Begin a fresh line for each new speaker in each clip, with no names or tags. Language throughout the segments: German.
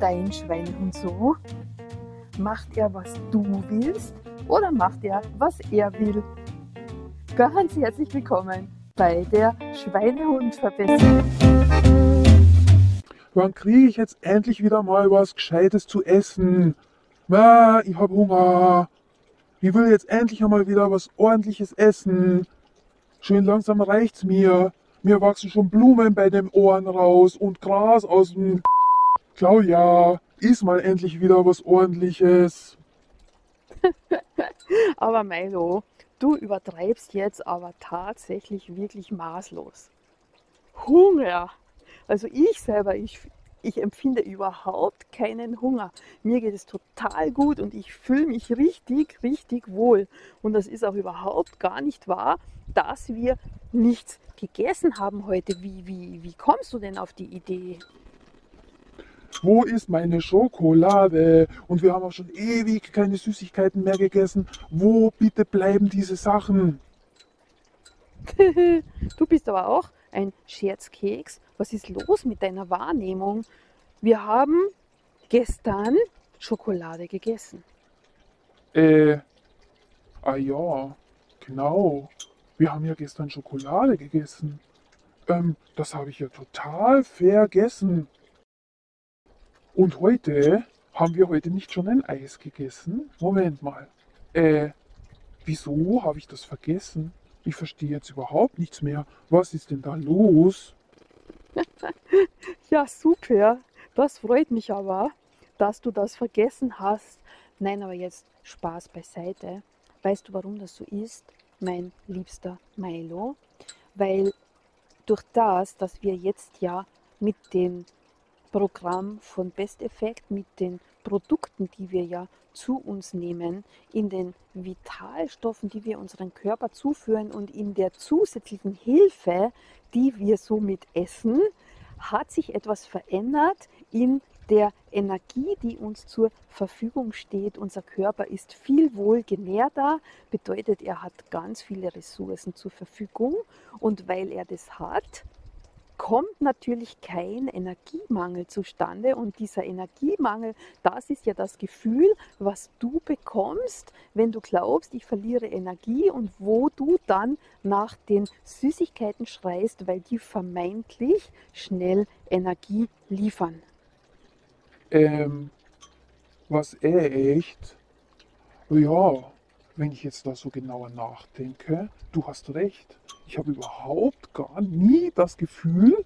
dein Schweinehund so? Macht er, was du willst oder macht er, was er will? Ganz herzlich willkommen bei der Schweinehund-Verbesserung.
Wann kriege ich jetzt endlich wieder mal was Gescheites zu essen? Ah, ich habe Hunger. Ich will jetzt endlich einmal wieder was Ordentliches essen. Schön langsam reicht's mir. Mir wachsen schon Blumen bei den Ohren raus und Gras aus dem Claudia, iss mal endlich wieder was ordentliches.
aber Milo, du übertreibst jetzt aber tatsächlich wirklich maßlos. Hunger. Also ich selber, ich, ich empfinde überhaupt keinen Hunger. Mir geht es total gut und ich fühle mich richtig, richtig wohl. Und das ist auch überhaupt gar nicht wahr, dass wir nichts gegessen haben heute. Wie, wie, wie kommst du denn auf die Idee?
Wo ist meine Schokolade? Und wir haben auch schon ewig keine Süßigkeiten mehr gegessen. Wo bitte bleiben diese Sachen?
du bist aber auch ein Scherzkeks. Was ist los mit deiner Wahrnehmung? Wir haben gestern Schokolade gegessen.
Äh, ah ja, genau. Wir haben ja gestern Schokolade gegessen. Ähm, das habe ich ja total vergessen. Und heute haben wir heute nicht schon ein Eis gegessen? Moment mal. Äh, wieso habe ich das vergessen? Ich verstehe jetzt überhaupt nichts mehr. Was ist denn da los?
ja, super. Das freut mich aber, dass du das vergessen hast. Nein, aber jetzt Spaß beiseite. Weißt du, warum das so ist, mein liebster Milo? Weil durch das, dass wir jetzt ja mit den Programm von Best Effect mit den Produkten, die wir ja zu uns nehmen, in den Vitalstoffen, die wir unserem Körper zuführen und in der zusätzlichen Hilfe, die wir somit essen, hat sich etwas verändert in der Energie, die uns zur Verfügung steht. Unser Körper ist viel wohl genährter, bedeutet, er hat ganz viele Ressourcen zur Verfügung und weil er das hat, kommt natürlich kein Energiemangel zustande. Und dieser Energiemangel, das ist ja das Gefühl, was du bekommst, wenn du glaubst, ich verliere Energie und wo du dann nach den Süßigkeiten schreist, weil die vermeintlich schnell Energie liefern.
Ähm, was echt? Ja, wenn ich jetzt da so genauer nachdenke, du hast recht. Ich habe überhaupt gar nie das Gefühl,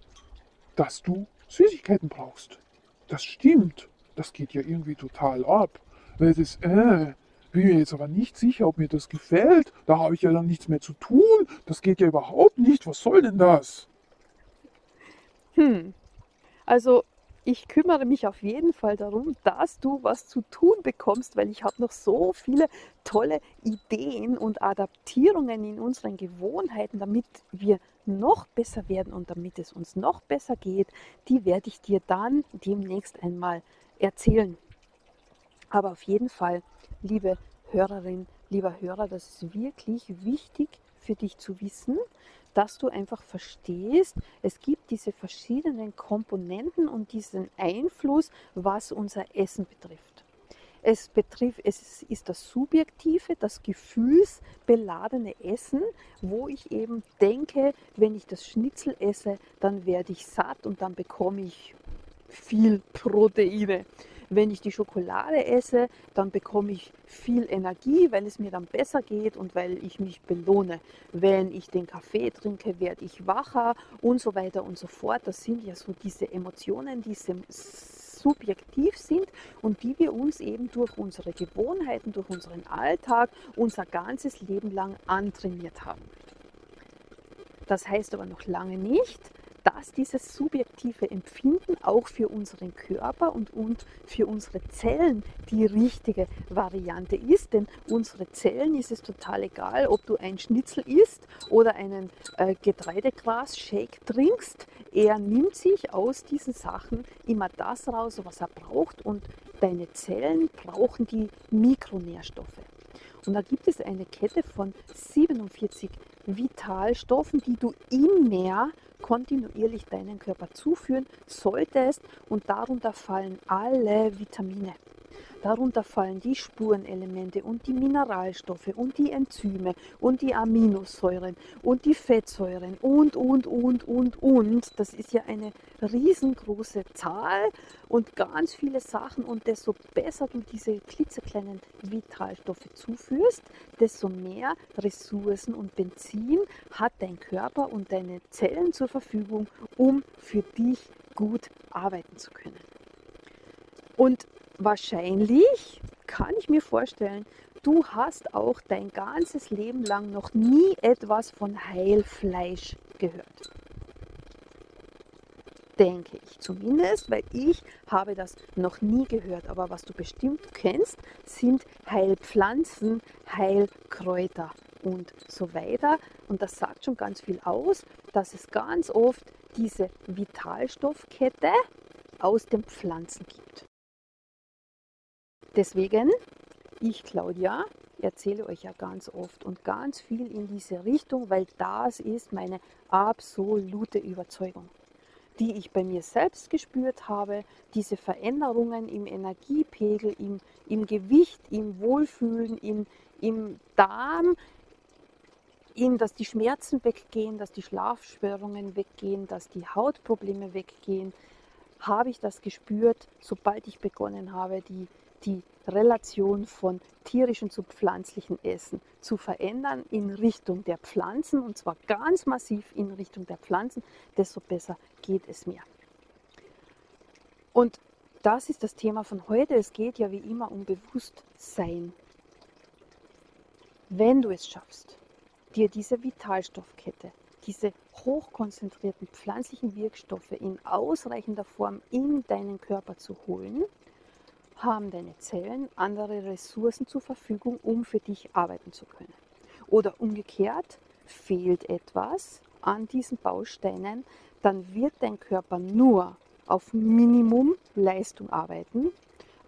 dass du Süßigkeiten brauchst. Das stimmt. Das geht ja irgendwie total ab. Weil das, äh, bin mir jetzt aber nicht sicher, ob mir das gefällt. Da habe ich ja dann nichts mehr zu tun. Das geht ja überhaupt nicht. Was soll denn das?
Hm. Also ich kümmere mich auf jeden Fall darum, dass du was zu tun bekommst, weil ich habe noch so viele tolle Ideen und Adaptierungen in unseren Gewohnheiten, damit wir noch besser werden und damit es uns noch besser geht, die werde ich dir dann demnächst einmal erzählen. Aber auf jeden Fall, liebe Hörerin, lieber Hörer, das ist wirklich wichtig für dich zu wissen, dass du einfach verstehst, es gibt diese verschiedenen Komponenten und diesen Einfluss, was unser Essen betrifft. Es, betrifft, es ist das subjektive, das gefühlsbeladene Essen, wo ich eben denke, wenn ich das Schnitzel esse, dann werde ich satt und dann bekomme ich viel Proteine. Wenn ich die Schokolade esse, dann bekomme ich viel Energie, weil es mir dann besser geht und weil ich mich belohne. Wenn ich den Kaffee trinke, werde ich wacher und so weiter und so fort. Das sind ja so diese Emotionen, die subjektiv sind und die wir uns eben durch unsere Gewohnheiten, durch unseren Alltag, unser ganzes Leben lang antrainiert haben. Das heißt aber noch lange nicht, dass dieses subjektive Empfinden auch für unseren Körper und, und für unsere Zellen die richtige Variante ist. Denn unsere Zellen ist es total egal, ob du ein Schnitzel isst oder einen äh, Getreidegras-Shake trinkst. Er nimmt sich aus diesen Sachen immer das raus, was er braucht und deine Zellen brauchen die Mikronährstoffe. Und da gibt es eine Kette von 47 Vitalstoffen, die du immer kontinuierlich deinen Körper zuführen solltest und darunter fallen alle Vitamine. Darunter fallen die Spurenelemente und die Mineralstoffe und die Enzyme und die Aminosäuren und die Fettsäuren und, und, und, und, und. Das ist ja eine riesengroße Zahl und ganz viele Sachen. Und desto besser du diese klitzekleinen Vitalstoffe zuführst, desto mehr Ressourcen und Benzin hat dein Körper und deine Zellen zur Verfügung, um für dich gut arbeiten zu können. Und wahrscheinlich kann ich mir vorstellen, du hast auch dein ganzes Leben lang noch nie etwas von Heilfleisch gehört. Denke ich zumindest, weil ich habe das noch nie gehört. Aber was du bestimmt kennst, sind Heilpflanzen, Heilkräuter und so weiter. Und das sagt schon ganz viel aus, dass es ganz oft diese Vitalstoffkette aus den Pflanzen gibt. Deswegen, ich Claudia erzähle euch ja ganz oft und ganz viel in diese Richtung, weil das ist meine absolute Überzeugung, die ich bei mir selbst gespürt habe. Diese Veränderungen im Energiepegel, im, im Gewicht, im Wohlfühlen, im, im Darm, in, dass die Schmerzen weggehen, dass die Schlafstörungen weggehen, dass die Hautprobleme weggehen, habe ich das gespürt, sobald ich begonnen habe, die die Relation von tierischem zu pflanzlichen Essen zu verändern in Richtung der Pflanzen und zwar ganz massiv in Richtung der Pflanzen, desto besser geht es mir. Und das ist das Thema von heute. Es geht ja wie immer um Bewusstsein. Wenn du es schaffst, dir diese Vitalstoffkette, diese hochkonzentrierten pflanzlichen Wirkstoffe in ausreichender Form in deinen Körper zu holen, haben deine Zellen andere Ressourcen zur Verfügung, um für dich arbeiten zu können. Oder umgekehrt, fehlt etwas an diesen Bausteinen, dann wird dein Körper nur auf Minimumleistung arbeiten.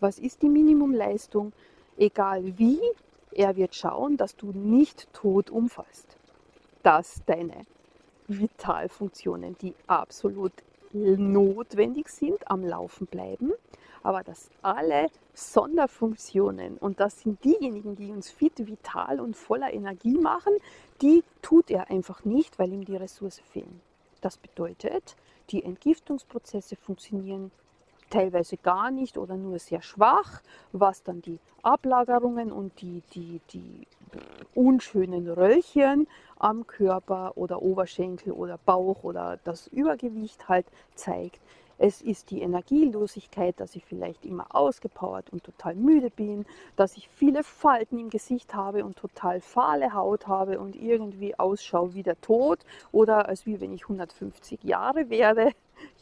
Was ist die Minimumleistung? Egal wie, er wird schauen, dass du nicht tot umfallst. Dass deine Vitalfunktionen, die absolut notwendig sind, am Laufen bleiben aber dass alle Sonderfunktionen, und das sind diejenigen, die uns fit, vital und voller Energie machen, die tut er einfach nicht, weil ihm die Ressourcen fehlen. Das bedeutet, die Entgiftungsprozesse funktionieren teilweise gar nicht oder nur sehr schwach, was dann die Ablagerungen und die, die, die unschönen Röllchen am Körper oder Oberschenkel oder Bauch oder das Übergewicht halt zeigt. Es ist die Energielosigkeit, dass ich vielleicht immer ausgepowert und total müde bin, dass ich viele Falten im Gesicht habe und total fahle Haut habe und irgendwie ausschaue wie der Tod oder als wie wenn ich 150 Jahre wäre.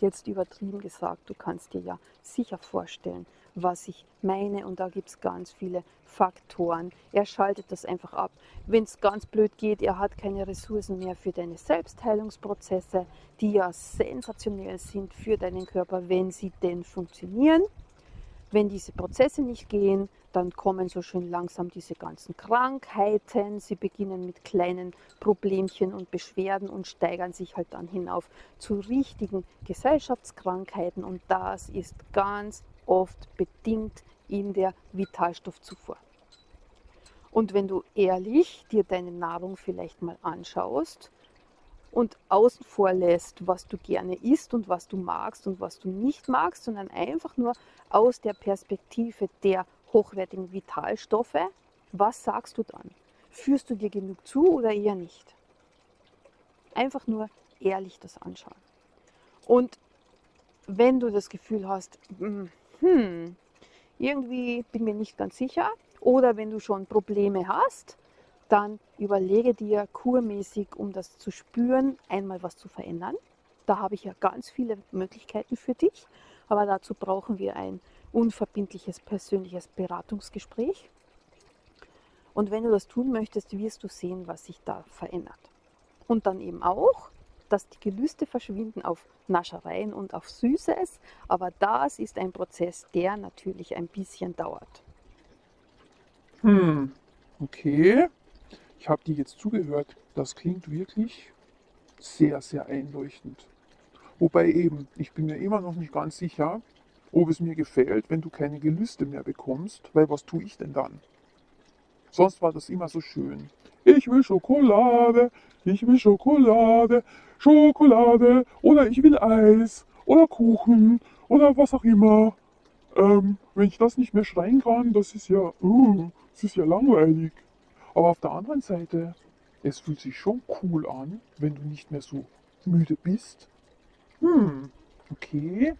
Jetzt übertrieben gesagt, du kannst dir ja sicher vorstellen, was ich meine. Und da gibt es ganz viele Faktoren. Er schaltet das einfach ab. Wenn es ganz blöd geht, er hat keine Ressourcen mehr für deine Selbstheilungsprozesse, die ja sensationell sind für deinen Körper, wenn sie denn funktionieren. Wenn diese Prozesse nicht gehen, dann kommen so schön langsam diese ganzen Krankheiten. Sie beginnen mit kleinen Problemchen und Beschwerden und steigern sich halt dann hinauf zu richtigen Gesellschaftskrankheiten. Und das ist ganz oft bedingt in der Vitalstoffzufuhr. Und wenn du ehrlich dir deine Nahrung vielleicht mal anschaust und außen vor lässt, was du gerne isst und was du magst und was du nicht magst, sondern einfach nur aus der Perspektive der hochwertigen Vitalstoffe, was sagst du dann? Führst du dir genug zu oder eher nicht? Einfach nur ehrlich das anschauen. Und wenn du das Gefühl hast, hm, irgendwie bin mir nicht ganz sicher. Oder wenn du schon Probleme hast, dann überlege dir kurmäßig, um das zu spüren, einmal was zu verändern. Da habe ich ja ganz viele Möglichkeiten für dich, aber dazu brauchen wir ein unverbindliches persönliches Beratungsgespräch. Und wenn du das tun möchtest, wirst du sehen, was sich da verändert. Und dann eben auch, dass die Gelüste verschwinden auf Naschereien und auf Süßes, aber das ist ein Prozess, der natürlich ein bisschen dauert.
Hm, okay. Ich habe dir jetzt zugehört. das klingt wirklich sehr, sehr einleuchtend. Wobei eben, ich bin mir immer noch nicht ganz sicher, ob es mir gefällt, wenn du keine Gelüste mehr bekommst, weil was tue ich denn dann? Sonst war das immer so schön. Ich will Schokolade, ich will Schokolade, Schokolade oder ich will Eis oder Kuchen oder was auch immer. Ähm, wenn ich das nicht mehr schreien kann, das ist ja, uh, das ist ja langweilig. Aber auf der anderen Seite, es fühlt sich schon cool an, wenn du nicht mehr so müde bist. Hm, okay.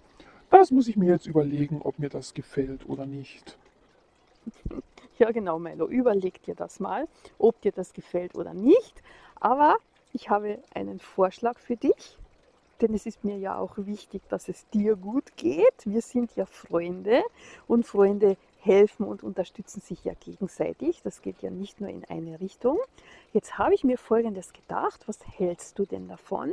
Das muss ich mir jetzt überlegen, ob mir das gefällt oder nicht.
Ja, genau, Milo. Überleg dir das mal, ob dir das gefällt oder nicht. Aber ich habe einen Vorschlag für dich, denn es ist mir ja auch wichtig, dass es dir gut geht. Wir sind ja Freunde und Freunde helfen und unterstützen sich ja gegenseitig. Das geht ja nicht nur in eine Richtung. Jetzt habe ich mir Folgendes gedacht. Was hältst du denn davon,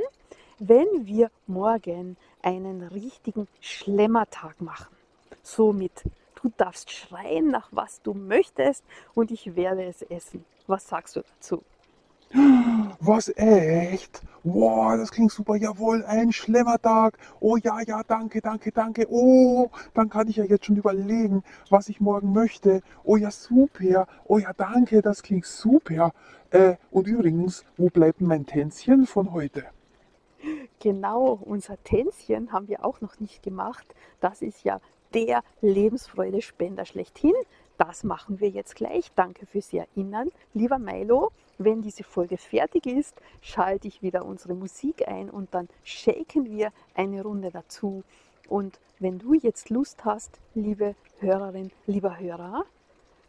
wenn wir morgen einen richtigen Schlemmertag machen? So mit Du darfst schreien nach was du möchtest und ich werde es essen. Was sagst du dazu?
Was echt? Wow, das klingt super. Jawohl, ein Schlemmertag. Oh ja, ja, danke, danke, danke. Oh, dann kann ich ja jetzt schon überlegen, was ich morgen möchte. Oh ja, super. Oh ja, danke, das klingt super. Äh, und übrigens, wo bleibt mein Tänzchen von heute?
Genau, unser Tänzchen haben wir auch noch nicht gemacht. Das ist ja der Lebensfreude-Spender schlechthin. Das machen wir jetzt gleich. Danke fürs Erinnern. Lieber Milo, wenn diese Folge fertig ist, schalte ich wieder unsere Musik ein und dann shaken wir eine Runde dazu. Und wenn du jetzt Lust hast, liebe Hörerin, lieber Hörer,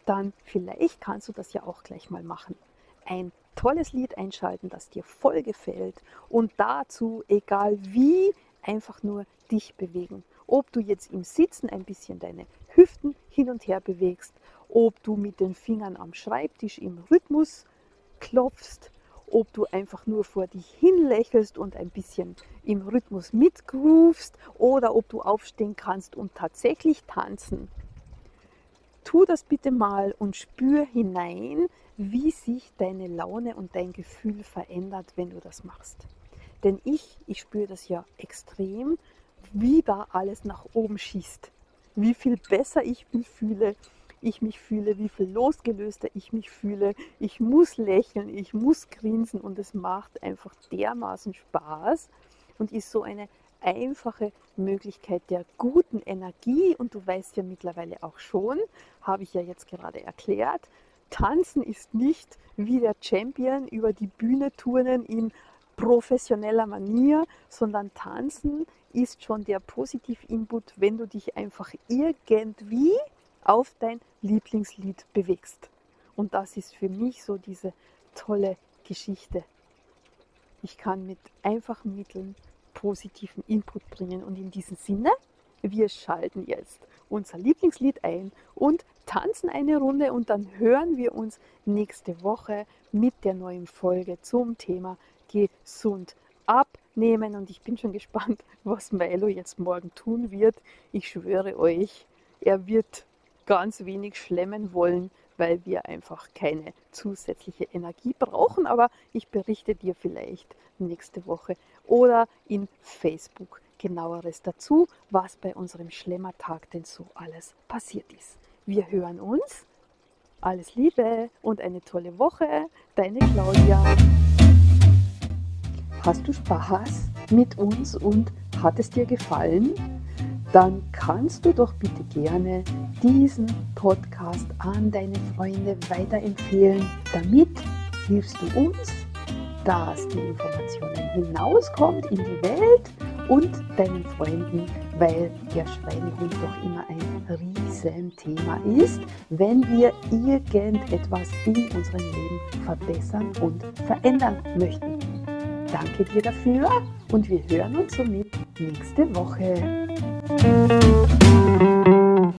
dann vielleicht kannst du das ja auch gleich mal machen. Ein tolles Lied einschalten, das dir voll gefällt und dazu, egal wie, einfach nur dich bewegen ob du jetzt im Sitzen ein bisschen deine Hüften hin und her bewegst, ob du mit den Fingern am Schreibtisch im Rhythmus klopfst, ob du einfach nur vor dich hin lächelst und ein bisschen im Rhythmus mitgroovst oder ob du aufstehen kannst und tatsächlich tanzen. Tu das bitte mal und spür hinein, wie sich deine Laune und dein Gefühl verändert, wenn du das machst. Denn ich, ich spüre das ja extrem, wie da alles nach oben schießt. Wie viel besser ich mich fühle, ich mich fühle, wie viel losgelöster ich mich fühle. Ich muss lächeln, ich muss grinsen und es macht einfach dermaßen Spaß und ist so eine einfache Möglichkeit der guten Energie. Und du weißt ja mittlerweile auch schon, habe ich ja jetzt gerade erklärt, Tanzen ist nicht wie der Champion über die Bühne turnen in professioneller Manier, sondern Tanzen ist schon der Positiv-Input, wenn du dich einfach irgendwie auf dein Lieblingslied bewegst. Und das ist für mich so diese tolle Geschichte. Ich kann mit einfachen Mitteln positiven Input bringen. Und in diesem Sinne, wir schalten jetzt unser Lieblingslied ein und tanzen eine Runde und dann hören wir uns nächste Woche mit der neuen Folge zum Thema gesund abnehmen und ich bin schon gespannt, was Milo jetzt morgen tun wird. Ich schwöre euch, er wird ganz wenig schlemmen wollen, weil wir einfach keine zusätzliche Energie brauchen. Aber ich berichte dir vielleicht nächste Woche oder in Facebook genaueres dazu, was bei unserem Schlemmertag denn so alles passiert ist. Wir hören uns. Alles Liebe und eine tolle Woche. Deine Claudia. Hast du Spaß mit uns und hat es dir gefallen? Dann kannst du doch bitte gerne diesen Podcast an deine Freunde weiterempfehlen. Damit hilfst du uns, dass die Informationen hinauskommt in die Welt und deinen Freunden, weil der Schweinehund doch immer ein Riesenthema ist, wenn wir irgendetwas in unserem Leben verbessern und verändern möchten. Danke dir dafür und wir hören uns somit nächste Woche. Thank you.